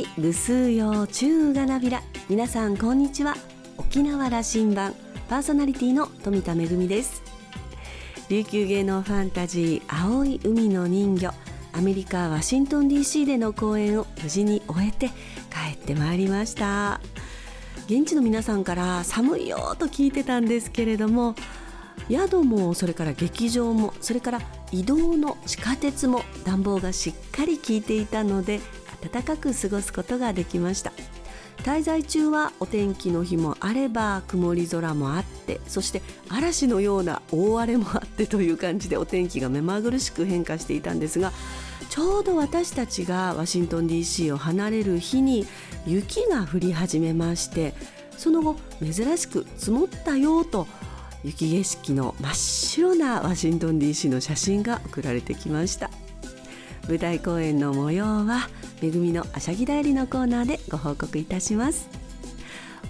いぐすうようちゅうがなびら。皆さんこんにちは。沖縄羅針盤。パーソナリティの富田恵です。琉球芸能ファンタジー青い海の人魚。アメリカワシントン DC での公演を無事に終えて帰ってまいりました。現地の皆さんから寒いよと聞いてたんですけれども宿もそれから劇場もそれから移動の地下鉄も暖房がしっかり効いていたので暖かく過ごすことができました。滞在中はお天気の日もあれば曇り空もあってそして嵐のような大荒れもあってという感じでお天気が目まぐるしく変化していたんですがちょうど私たちがワシントン DC を離れる日に雪が降り始めましてその後珍しく積もったよと雪景色の真っ白なワシントン DC の写真が送られてきました。舞台公演の模様はめぐみのあしゃぎだよりのコーナーでご報告いたします。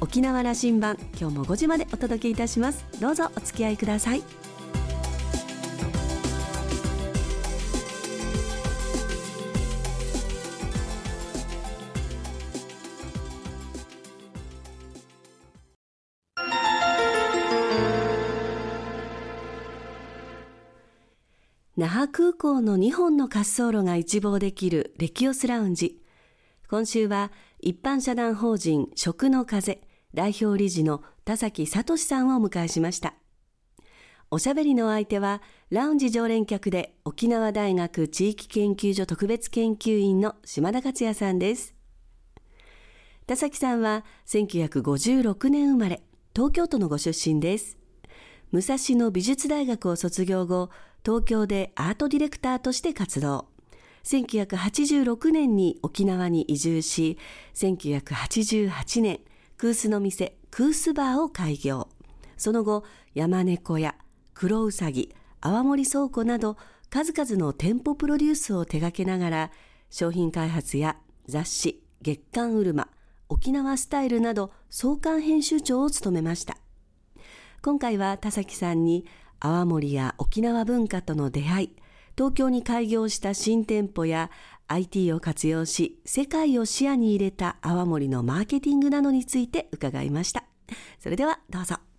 沖縄羅針盤今日も5時までお届けいたします。どうぞお付き合いください。那覇空港の2本の滑走路が一望できるレキオスラウンジ。今週は一般社団法人食の風代表理事の田崎聡さんをお迎えしました。おしゃべりの相手はラウンジ常連客で沖縄大学地域研究所特別研究員の島田克也さんです。田崎さんは1956年生まれ、東京都のご出身です。武蔵野美術大学を卒業後、東京でアートディレクターとして活動。1986年に沖縄に移住し、1988年、クースの店、クースバーを開業。その後、山猫屋、黒うさぎ、泡盛倉庫など、数々の店舗プロデュースを手掛けながら、商品開発や雑誌、月刊うるま、沖縄スタイルなど、創刊編集長を務めました。今回は田崎さんに泡盛や沖縄文化との出会い、東京に開業した新店舗や IT を活用し、世界を視野に入れた泡盛のマーケティングなどについて伺いました。それではどうぞ。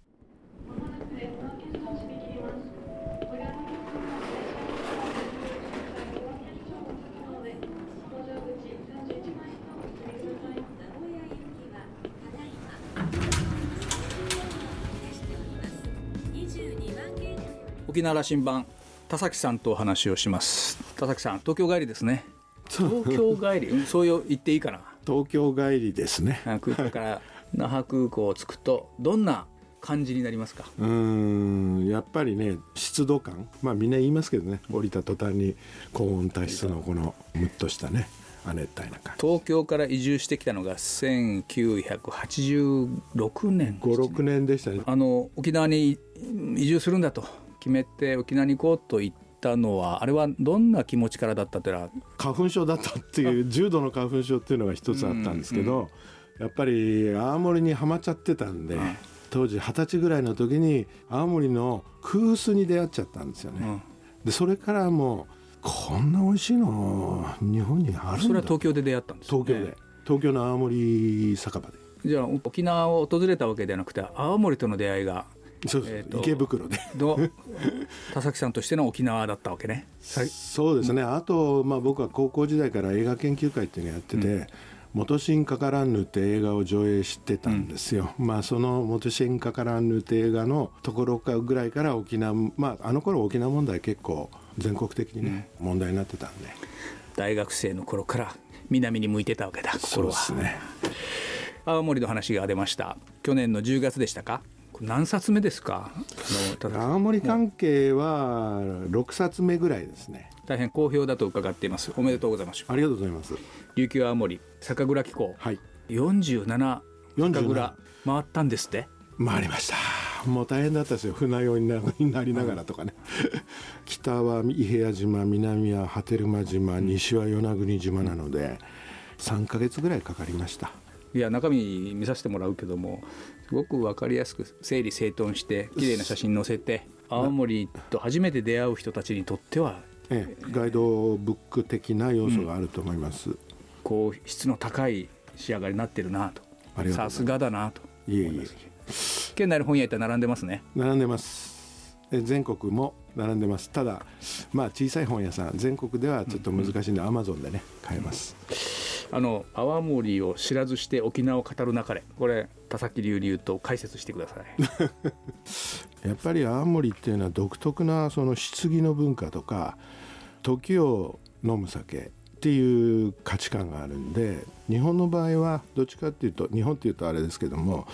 沖縄羅針盤田崎さんとお話をします。田崎さん東京帰りですね。東京帰り？そういう言っていいかな？東京帰りですね。空港から那覇空港を着くとどんな感じになりますか？うんやっぱりね湿度感。まあみんな言いますけどね。降りた途端に高温多湿のこのムッとしたね亜熱帯な感じ。東京から移住してきたのが1986年56年でしたね。あの沖縄に移住するんだと決めて沖縄に行こうと言ったのはあれはどんな気持ちからだったってのは花粉症だったっていう重度の花粉症っていうのが一つあったんですけど、うんうん、やっぱり青森にはまっちゃってたんで、うん、当時二十歳ぐらいの時に青森の空巣に出会っちゃったんですよね。でそれからもうこんな美味しいの日本にあるそれは東京で出会ったんです、ね、東京で。東京の青森酒場で。じゃあ沖縄を訪れたわけではなくて青森との出会いがそうえー、池袋で。田崎さんとしての沖縄だったわけね。そうですね、あと、まあ、僕は高校時代から映画研究会っていうのをやってて、うん。元新かからんぬって映画を上映してたんですよ、うん、まあその元新かからんぬって映画のところかぐらいから沖縄まああの頃沖縄問題結構全国的にね、うん、問題になってたんで。大学生の頃から南に向いてたわけだそうですね。青森の話が出ました。去年の10月でしたか？何冊目ですか？青森関係は6冊目ぐらいですね。大変好評だと伺っています。おめでとうございます。ありがとうございます。琉球青森酒蔵機構、はい、47酒蔵回ったんですって？回りました。もう大変だったですよ。船酔いになりながらとかね、北は伊平屋島南は波照間島西は与那国島なので3か月ぐらいかかりました。いや中身見させてもらうけどもすごく分かりやすく整理整頓して綺麗な写真載せて青森と初めて出会う人たちにとっては、ええ、ガイドブック的な要素があると思います、うん、こう質の高い仕上がりになってるなと。さすがだなと。いえいえ。県内の本屋行ったら並んでますね。並んでます。え全国も並んでます。ただまあ小さい本屋さん。全国ではちょっと難しいんで、アマゾンでね買えますあの泡盛を知らずして沖縄を語る中でこれ田崎流流と解説してください。やっぱり青森っていうのは独特なその棺の文化とか時を飲む酒っていう価値観があるんで日本の場合はどっちかっていうと日本っていうとあれですけども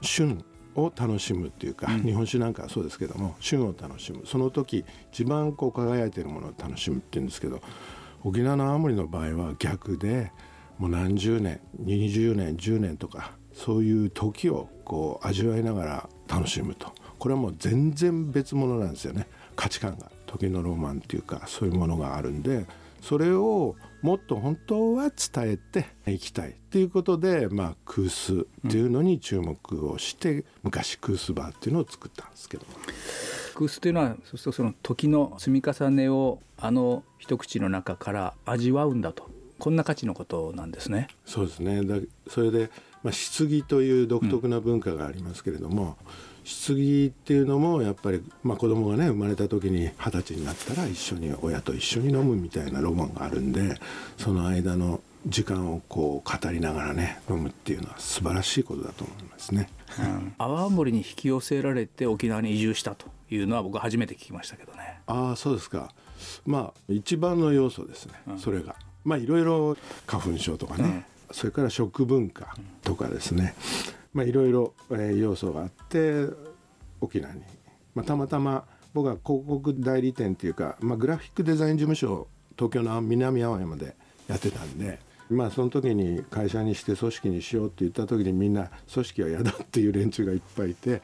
旬を楽しむっていうか、日本酒なんかはそうですけども旬を楽しむ。その時一番こう輝いてるものを楽しむっていうんですけど沖縄の青森の場合は逆でもう何十年20年10年とかそういう時をこう味わいながら楽しむと。これはもう全然別物なんですよね。価値観が。時のロマンっていうかそういうものがあるんでそれをもっと本当は伝えていきたいっていうことで、まあ、クースっていうのに注目をして、昔クースバーっていうのを作ったんですけど。クースというのはそうするとその時の積み重ねをあの一口の中から味わうんだと。こんな価値のことなんですね。そうですね。だそれで、まあ、棺という独特な文化がありますけれども、棺っていうのもやっぱり、まあ、子供がね生まれた時に二十歳になったら一緒に親と一緒に飲むみたいなロマンがあるんでその間の時間をこう語りながらね飲むっていうのは素晴らしいことだと思いますね。泡盛に引き寄せられて沖縄に移住したというのは僕は初めて聞きましたけどね。ああそうですか。まあ一番の要素ですね、それがまあいろいろ花粉症とかね、それから食文化とかですね、まあいろいろえー要素があって沖縄に、まあ、たまたま僕は広告代理店っていうか、まあ、グラフィックデザイン事務所を東京の南青山でやってたんでまあその時に会社にして組織にしようって言った時にみんな組織は嫌だっていう連中がいっぱいいて、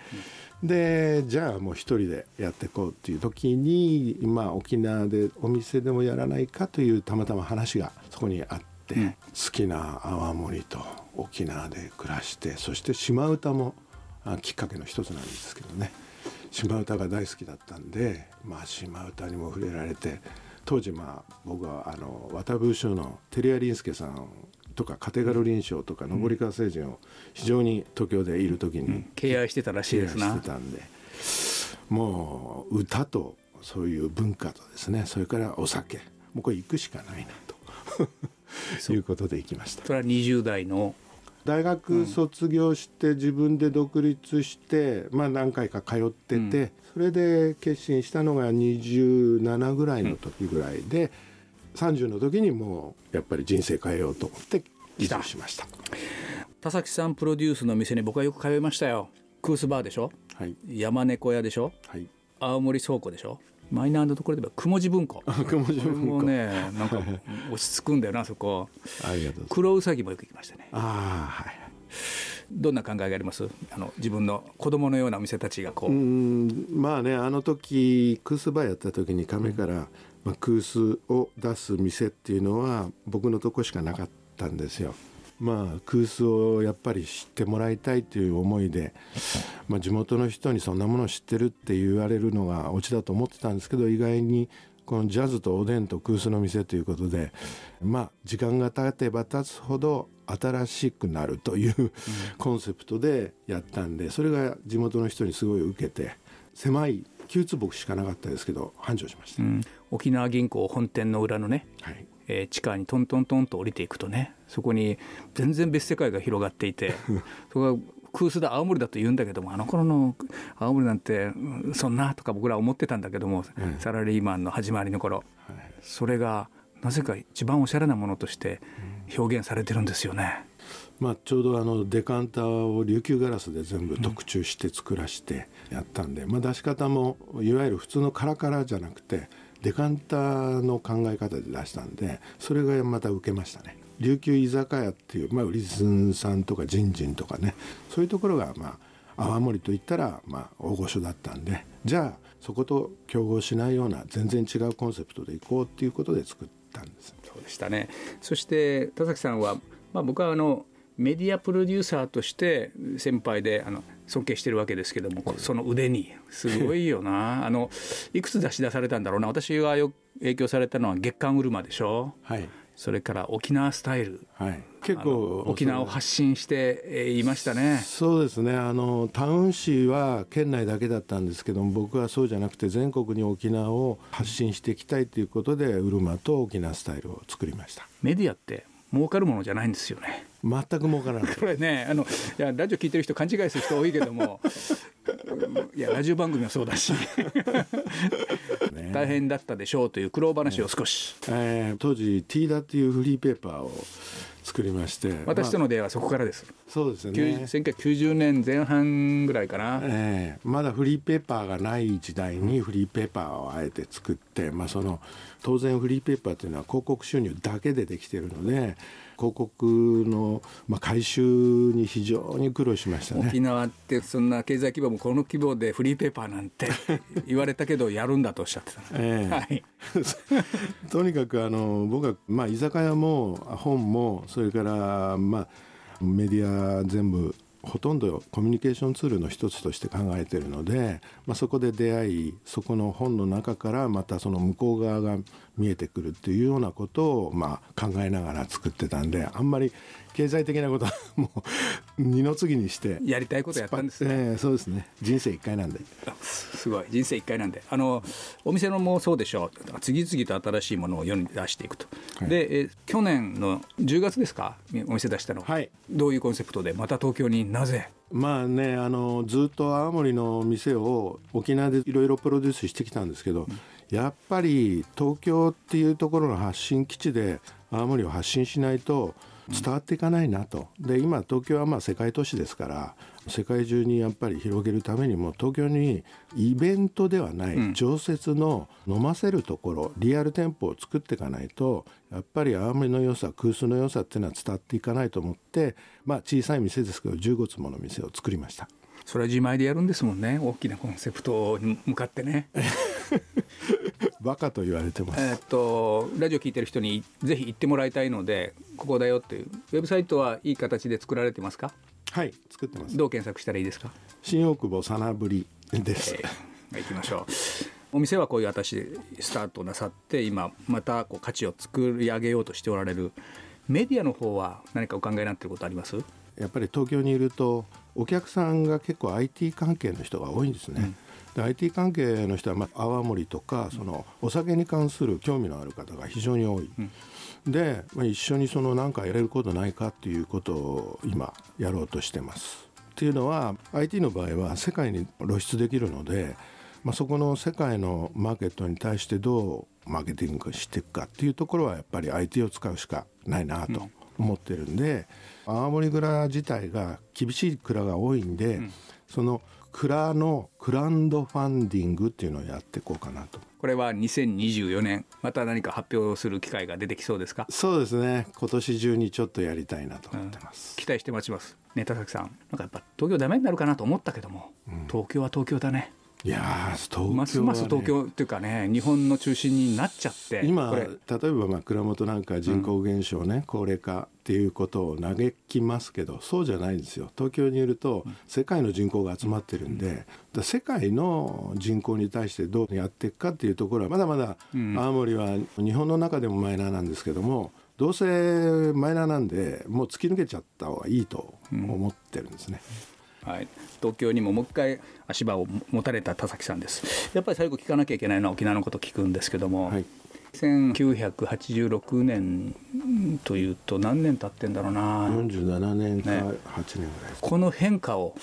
でじゃあもう一人でやっていこうっていう時に、まあ、沖縄でお店でもやらないかというたまたま話がそこにあって、うん。好きな泡盛と沖縄で暮らしてそして島唄もあきっかけの一つなんですけどね。島唄が大好きだったんで、まあ、島唄にも触れられて当時まあ僕はあの渡部賞の照屋林介さんとかカテガル林賞とか登川星人を非常に東京でいる時に敬愛してたらしいですな。してたんで。もう歌とそういう文化とですねそれからお酒。もうこれ行くしかないなと。いうことで行きました。それは20代の。大学卒業して自分で独立して、まあ何回か通ってて、それで決心したのが27ぐらいの時ぐらいで、30の時にもうやっぱり人生変えようと思って移住しました。田崎さんプロデュースの店に僕はよく通いましたよ。クースバーでしょ？はい。山猫屋でしょ？はい。青森倉庫でしょ？マイナーなところで言えば雲地文庫。こ 雲地れ文庫。もねなんか 落ち着くんだよなそこ。ありがとうございます。黒うさぎもよく行きましたね。ああはいどんな考えがあります？あの自分の子供のようなお店たちがこう、うんまあねあの時クースバーやった時に亀から、まあ、クースを出す店っていうのは僕のとこしかなかったんですよ。まあクースをやっぱり知ってもらいたいという思いで、まあ、地元の人にそんなものを知ってるって言われるのがオチだと思ってたんですけど意外にこのジャズとおでんとクースの店ということでまあ時間が経てば経つほど新しくなるというコンセプトでやったんでそれが地元の人にすごい受けて狭い9坪しかなかったですけど繁盛しました、うん。沖縄銀行本店の裏のね、はいえー地下にトントントンと降りていくとねそこに全然別世界が広がっていて そこがクースだ青森だと言うんだけどもあの頃の青森なんてうんそんなとか僕ら思ってたんだけども、うん。サラリーマンの始まりの頃はい。それがなぜか一番おしゃれなものとして表現されてるんですよね。まあ、ちょうどあのデカンターを琉球ガラスで全部特注して作らしてやったんで、まあ、出し方もいわゆる普通のカラカラじゃなくてデカンターの考え方で出したんでそれがまた受けましたね。琉球居酒屋っていう、まあ、売りずさんとかジンジンとかね。そういうところがまあ泡盛といったらまあ大御所だったんでじゃあそこと競合しないような全然違うコンセプトでいこうっていうことで作ったんです。そうでしたね。そして田崎さんは、まあ、僕はあのメディアプロデューサーとして先輩であの尊敬してるわけですけどもその腕に。すごいよな。あのいくつ出し出されたんだろうな。私がよ影響されたのは月刊ウルマでしょ。はい。それから沖縄スタイル。はい、結あ構の沖縄を発信してえーいましたね。そうですね。あのタウン市は県内だけだったんですけども僕はそうじゃなくて全国に沖縄を発信していきたいということでウルマと沖縄スタイルを作りました。メディアって儲かるものじゃないんですよね。全く儲からない。これねあのいやラジオ聞いてる人勘違いする人多いけどもいやラジオ番組はそうだし。ね。大変だったでしょうという苦労話を少し、えー当時 T ダっていうフリーペーパーを作りまして私とまあの出会いはそこからです、そうですよ90ね1990年前半ぐらいかな、ええ。まだフリーペーパーがない時代にフリーペーパーをあえて作って、まあ、その当然フリーペーパーというのは広告収入だけでできているので広告の、まあ、回収に非常に苦労しましたね。沖縄ってそんな経済規模もこの規模でフリーペーパーなんて 言われたけどやるんだとおっしゃってた、ええ。はい、とにかくあの僕は、まあ、居酒屋も本もそれから、まあ、メディア全部ほとんどコミュニケーションツールの一つとして考えてるので、まあ、そこで出会いそこの本の中からまたその向こう側が見えてくるっていうようなことを、まあ、考えながら作ってたんであんまり経済的なことは もう二の次にしてやりたいことやったんですね。ええそうですね。人生一回なんで。すごい。人生一回なんで。あのお店のもそうでしょう。次々と新しいものを世に出していくと、はい。でえ去年の10月ですか？お店出したの、はい。どういうコンセプトで？また東京になぜ？まあねあのずっと青森の店を沖縄でいろいろプロデュースしてきたんですけど、やっぱり東京っていうところの発信基地で青森を発信しないと伝わっていかないなと。で今東京はまあ世界都市ですから世界中にやっぱり広げるためにも東京にイベントではない常設の飲ませるところ、リアル店舗を作っていかないとやっぱり青森の良さ空数の良さっていうのは伝わっていかないと思ってまあ小さい店ですけど15坪の店を作りました。それは自前でやるんですもんね。大きなコンセプトに向かってね バカと言われてます。えーっとラジオ聞いてる人にぜひ行ってもらいたいのでここだよっていうウェブサイトはいい形で作られてますか？はい、作ってます。どう検索したらいいですか？新大久保さなぶりです。えー行きましょうお店はこういう形でスタートなさって今またこう価値を作り上げようとしておられるメディアの方は何かお考えになっていることあります？やっぱり東京にいるとお客さんが結構 IT 関係の人が多いんですね。で IT 関係の人は、まあ、泡盛とかそのお酒に関する興味のある方が非常に多い。で、まあ、一緒にその何かやれることないかっていうことを今やろうとしてます。っていうのは IT の場合は世界に露出できるので、まあ、そこの世界のマーケットに対してどうマーケティングしていくかっていうところはやっぱり IT を使うしかないなと思ってるんで、青森蔵自体が厳しい蔵が多いんで、その蔵のクラウドファンディングっていうのをやっていこうかなと。これは2024年また何か発表する機会が出てきそうですか？そうですね。今年中にちょっとやりたいなと思ってます。期待して待ちます。ね田崎さん。なんかやっぱ東京ダメになるかなと思ったけども、東京は東京だねいやー東京は、ね、ますます東京っていうかね日本の中心になっちゃって今例えばまあ蔵元なんか人口減少ね、高齢化っていうことを嘆きますけどそうじゃないんですよ。東京にいると世界の人口が集まってるんで、だ世界の人口に対してどうやっていくかっていうところはまだまだ青森は日本の中でもマイナーなんですけどもどうせマイナーなんでもう突き抜けちゃった方がいいと思ってるんですね。はい、東京にももう一回足場を持たれた田崎さんです。やっぱり最後聞かなきゃいけないのは沖縄のこと聞くんですけども、はい。1986年というと何年経ってんだろうな。47年かね。8年ぐらいです。この変化を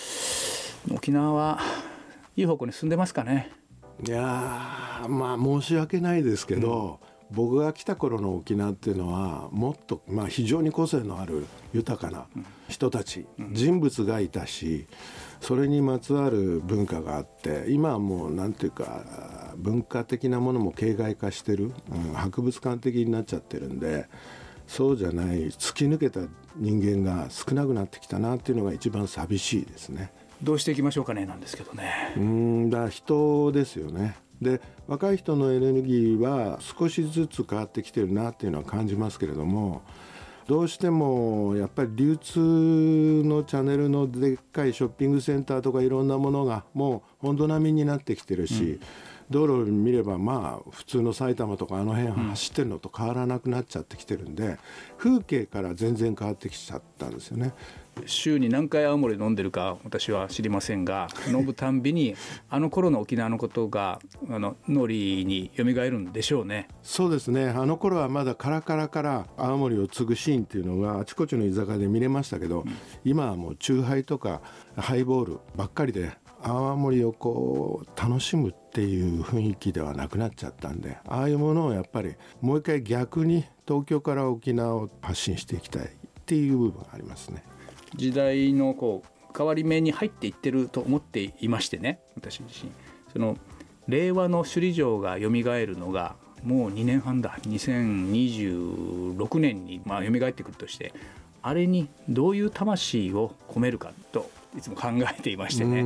沖縄はいい方向に進んでますかね。いやーまあ申し訳ないですけど、僕が来た頃の沖縄っていうのはもっと、まあ、非常に個性のある豊かな人たち、人物がいたしそれにまつわる文化があって今はもうなんていうか文化的なものも形骸化してる、うん博物館的になっちゃってるんでそうじゃない突き抜けた人間が少なくなってきたなっていうのが一番寂しいですね。どうしていきましょうかねなんですけどねうーんだ人ですよねで若い人のエネルギーは少しずつ変わってきてるなっていうのは感じますけれどもどうしてもやっぱり流通のチャンネルのでっかいショッピングセンターとかいろんなものがもう本土並みになってきてるし、道路を見ればまあ普通の埼玉とかあの辺走ってるのと変わらなくなっちゃってきてるんで、風景から全然変わってきちゃったんですよね。週に何回青森飲んでるか私は知りませんが 飲むたんびにあの頃の沖縄のことがあの脳裏に蘇るんでしょうね。そうですね。あの頃はまだカラカラから青森を継ぐシーンっていうのがあちこちの居酒屋で見れましたけど、うん、今はもう酎ハイとかハイボールばっかりで泡盛をこう楽しむっていう雰囲気ではなくなっちゃったんでああいうものをやっぱりもう一回逆に東京から沖縄を発信していきたいっていう部分がありますね。時代のこう変わり目に入っていってると思っていましてね私自身。その令和の首里城が蘇るのがもう2年半だ。2026年にまあ蘇ってくるとしてあれにどういう魂を込めるかといつも考えていましてね。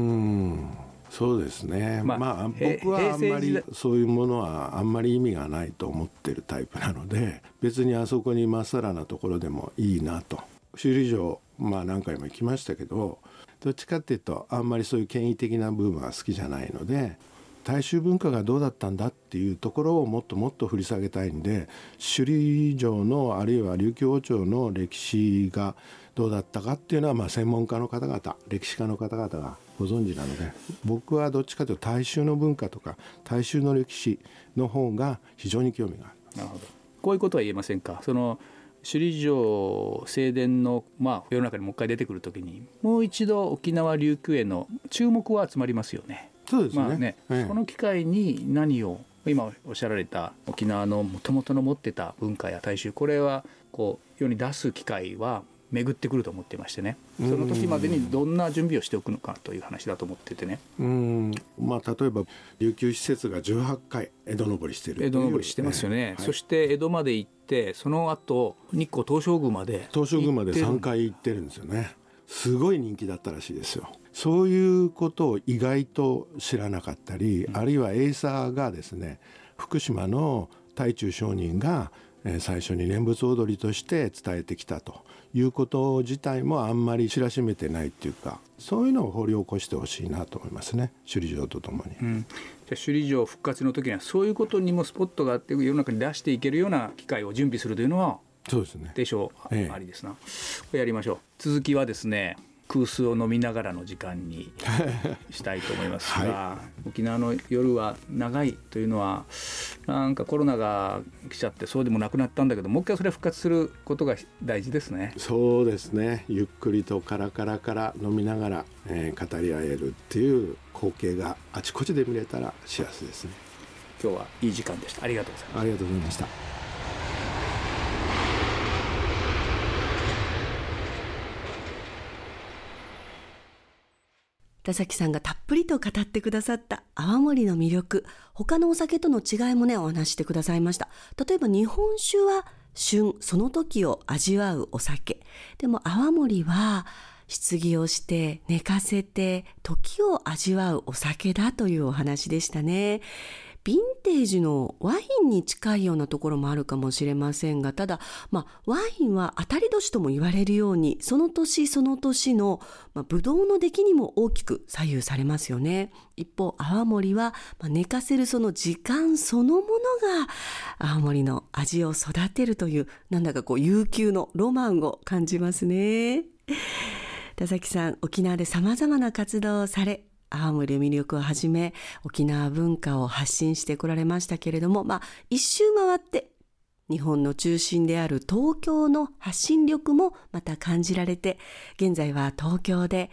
そうですね、まあ、まあ、僕はあんまりそういうものはあんまり意味がないと思ってるタイプなので別にあそこにまっさらなところでもいいなと首里城まあ何回も行きましたけどどっちかっていうとあんまりそういう権威的な部分は好きじゃないので大衆文化がどうだったんだっていうところをもっともっと振り下げたいんで首里城のあるいは琉球王朝の歴史がどうだったかっていうのはまあ専門家の方々歴史家の方々がご存知なので僕はどっちかというと大衆の文化とか大衆の歴史の方が非常に興味がある。なるほどこういうことは言えませんか？その首里城正殿の、まあ、世の中にもう一回出てくるときにもう一度沖縄琉球への注目は集まりますよね。そうですね,、まあね、ええ、この機会に何を今おっしゃられた沖縄のもともとの持ってた文化や大衆これはこう世に出す機会は巡ってくると思ってましてね。その時までにどんな準備をしておくのかという話だと思っててね。うん。まあ例えば琉球施設が18回江戸登りしてる江戸登りしてますよね、はい、そして江戸まで行ってその後日光東照宮まで東照宮まで3回行ってるんですよね。すごい人気だったらしいですよ。そういうことを意外と知らなかったり、うん、あるいはエイサーがですね福島の太中上人が最初に念仏踊りとして伝えてきたということ自体もあんまり知らしめてないっていうかそういうのを掘り起こしてほしいなと思いますね。首里城とともに。うん、じゃ首里城復活の時にはそういうことにもスポットがあって世の中に出していけるような機会を準備するというのはそうですね。でしょう、ええ、ありですな。これやりましょう。続きはですね空数を飲みながらの時間に したいと思いますが、はい、沖縄の夜は長いというのはなんかコロナが来ちゃってそうでもなくなったんだけどもう一回それ復活することが大事ですね。そうですね。ゆっくりとカラカラから飲みながら、えー、語り合えるっていう光景があちこちで見れたら幸せですね。今日はいい時間でした。ありがとうございますありがとうございました田崎さんがたっぷりと語ってくださった泡盛の魅力、他のお酒との違いもね、お話してくださいました。例えば日本酒は旬、その時を味わうお酒。でも泡盛は、棺をして寝かせて時を味わうお酒だというお話でしたね。ヴィンテージのワインに近いようなところもあるかもしれませんが、ただ、まあ、ワインは当たり年とも言われるように、その年その年の、まあ、ブドウの出来にも大きく左右されますよね。一方、泡盛は、まあ、寝かせるその時間そのものが、泡盛の味を育てるという、なんだかこう、悠久のロマンを感じますね。田崎さん、沖縄で様々な活動をされ、青森魅力をはじめ沖縄文化を発信してこられましたけれども、まあ、一周回って日本の中心である東京の発信力もまた感じられて、現在は東京で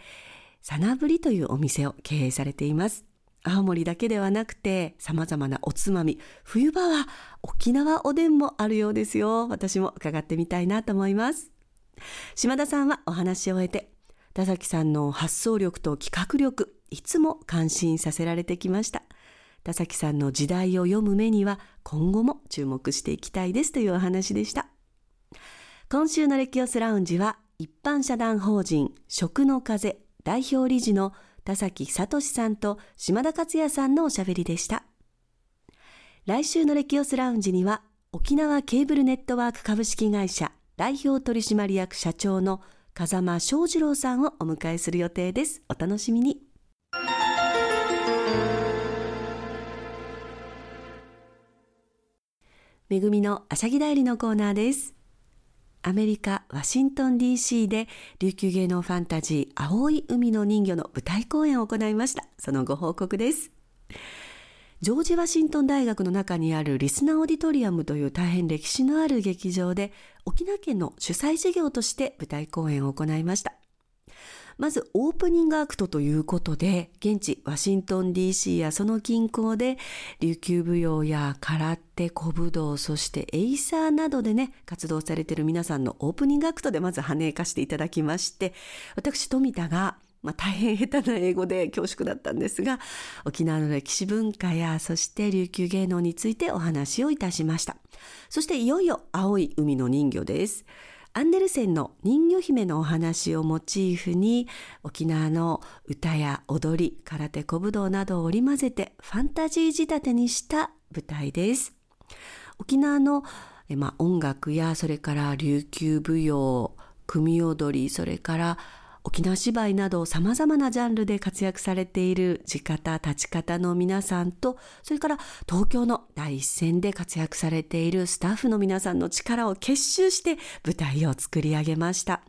サナブリというお店を経営されています。青森だけではなくて様々なおつまみ、冬場は沖縄おでんもあるようですよ。私も伺ってみたいなと思います。島田さんはお話を終えて、田崎さんの発想力と企画力、いつも感心させられてきました。田崎さんの時代を読む目には今後も注目していきたいですというお話でした。今週のレキオスラウンジは一般社団法人食の風代表理事の田崎聡さんと島田克也さんのおしゃべりでした。来週のレキオスラウンジには沖縄ケーブルネットワーク株式会社代表取締役社長の風間翔二郎さんをお迎えする予定です。お楽しみに。めぐみのあしゃぎだよりのコーナーです。アメリカ・ワシントン DC で琉球芸能ファンタジー青い海の人魚の舞台公演を行いました。そのご報告です。ジョージ・ワシントン大学の中にあるリスナーオーディトリアムという大変歴史のある劇場で沖縄県の主催事業として舞台公演を行いました。まずオープニングアクトということで、現地ワシントン DC やその近郊で琉球舞踊や空手、古武道、そしてエイサーなどでね、活動されている皆さんのオープニングアクトでまず跳ねかしていただきまして、私富田がまあ、大変下手な英語で恐縮だったんですが、沖縄の歴史文化や、そして琉球芸能についてお話をいたしました。そしていよいよ青い海の人魚です。アンデルセンの人魚姫のお話をモチーフに沖縄の歌や踊り、空手、小武道などを織り交ぜてファンタジー仕立てにした舞台です。沖縄のま、音楽やそれから琉球舞踊、組踊り、それから沖縄芝居など様々なジャンルで活躍されている地方、立ち方の皆さんと、それから東京の第一線で活躍されているスタッフの皆さんの力を結集して舞台を作り上げました。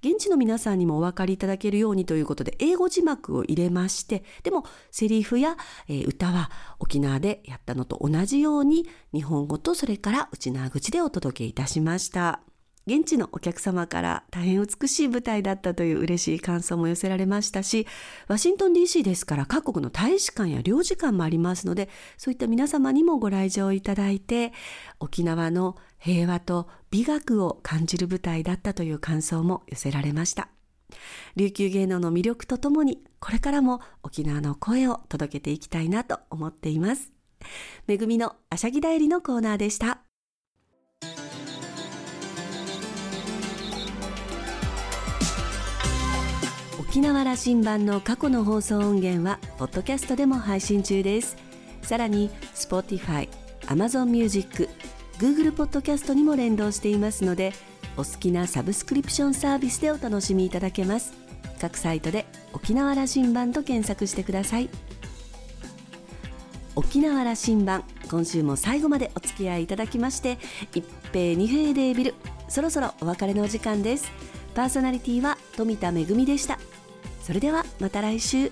現地の皆さんにもお分かりいただけるようにということで英語字幕を入れましてでもセリフや、え、歌は沖縄でやったのと同じように日本語とそれから内縄口でお届けいたしました。現地のお客様から大変美しい舞台だったという嬉しい感想も寄せられましたし、ワシントン DC ですから各国の大使館や領事館もありますので、そういった皆様にもご来場いただいて、沖縄の平和と美学を感じる舞台だったという感想も寄せられました。琉球芸能の魅力とともに、これからも沖縄の声を届けていきたいなと思っています。めぐみのあしゃぎだよりのコーナーでした。沖縄羅針盤の過去の放送音源はポッドキャストでも配信中です。さらに Spotify、Amazon Music、Google ポッドキャストにも連動していますのでお好きなサブスクリプションサービスでお楽しみいただけます。各サイトで沖縄羅針盤と検索してください。沖縄羅針盤今週も最後までお付き合いいただきまして一平二平デービルそろそろお別れのお時間です。パーソナリティは富田恵でした。それではまた来週。